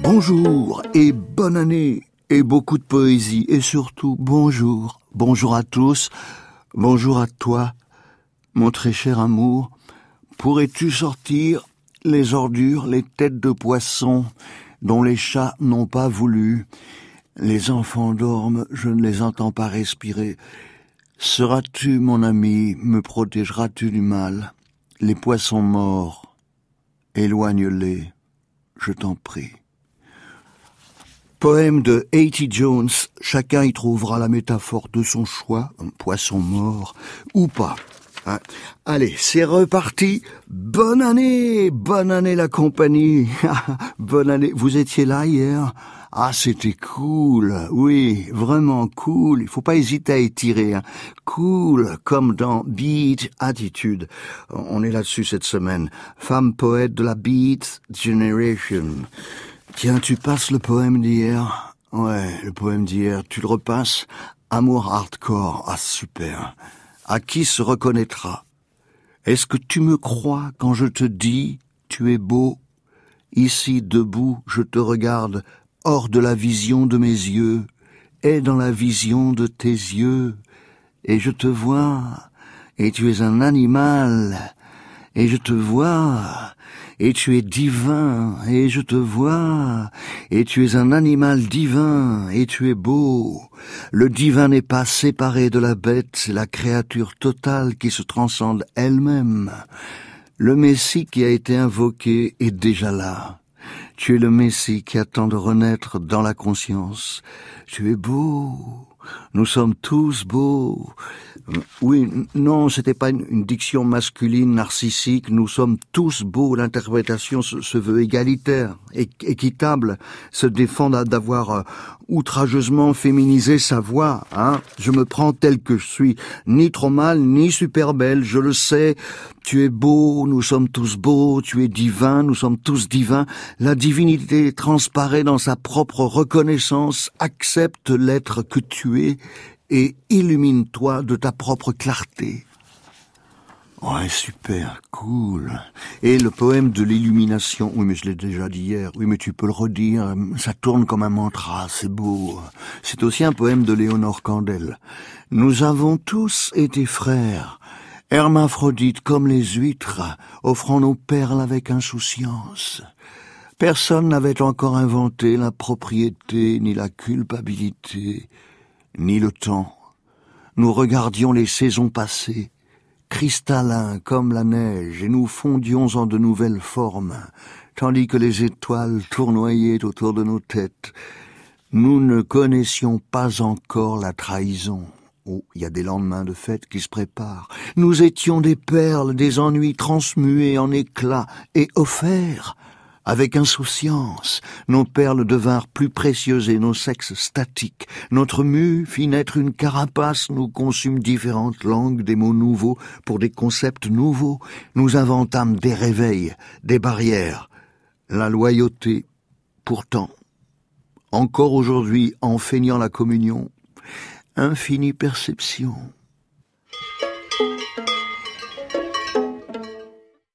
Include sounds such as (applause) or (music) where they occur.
Bonjour et bonne année et beaucoup de poésie et surtout bonjour. Bonjour à tous. Bonjour à toi, mon très cher amour. Pourrais-tu sortir les ordures, les têtes de poisson dont les chats n'ont pas voulu? Les enfants dorment, je ne les entends pas respirer. Seras-tu mon ami, me protégeras-tu du mal? Les poissons morts, éloigne-les, je t'en prie. Poème de Haiti Jones, chacun y trouvera la métaphore de son choix, un poisson mort ou pas. Hein. Allez, c'est reparti. Bonne année, bonne année la compagnie. (laughs) bonne année. Vous étiez là hier? Ah, c'était cool. Oui, vraiment cool. Il faut pas hésiter à étirer. Hein. Cool, comme dans Beat Attitude. On est là-dessus cette semaine. Femme poète de la Beat Generation. Tiens, tu passes le poème d'hier. Ouais, le poème d'hier, tu le repasses. Amour hardcore, ah super. À qui se reconnaîtra? Est-ce que tu me crois quand je te dis tu es beau? Ici debout, je te regarde hors de la vision de mes yeux et dans la vision de tes yeux. Et je te vois et tu es un animal. Et je te vois et tu es divin, et je te vois, et tu es un animal divin, et tu es beau. Le divin n'est pas séparé de la bête, c'est la créature totale qui se transcende elle-même. Le Messie qui a été invoqué est déjà là. Tu es le Messie qui attend de renaître dans la conscience. Tu es beau. Nous sommes tous beaux. Oui, non, c'était pas une, diction masculine narcissique. Nous sommes tous beaux. L'interprétation se, veut égalitaire, équitable, se défend d'avoir euh, outrageusement féminisé sa voix. Hein je me prends tel que je suis, ni trop mal, ni super belle. Je le sais. Tu es beau. Nous sommes tous beaux. Tu es divin. Nous sommes tous divins. La divinité transparaît dans sa propre reconnaissance. Accepte l'être que tu es et illumine-toi de ta propre clarté. Ouais, super, cool. Et le poème de l'illumination, oui mais je l'ai déjà dit hier, oui mais tu peux le redire, ça tourne comme un mantra, c'est beau. C'est aussi un poème de Léonore Candel. Nous avons tous été frères, hermaphrodites comme les huîtres, offrant nos perles avec insouciance. Personne n'avait encore inventé la propriété ni la culpabilité ni le temps. Nous regardions les saisons passées, cristallins comme la neige, et nous fondions en de nouvelles formes, tandis que les étoiles tournoyaient autour de nos têtes. Nous ne connaissions pas encore la trahison. Oh, il y a des lendemains de fête qui se préparent. Nous étions des perles, des ennuis transmués en éclats et offerts avec insouciance, nos perles devinrent plus précieuses et nos sexes statiques. Notre mue fit naître une carapace, nous consumes différentes langues, des mots nouveaux pour des concepts nouveaux. Nous inventâmes des réveils, des barrières. La loyauté, pourtant, encore aujourd'hui, en feignant la communion, infinie perception,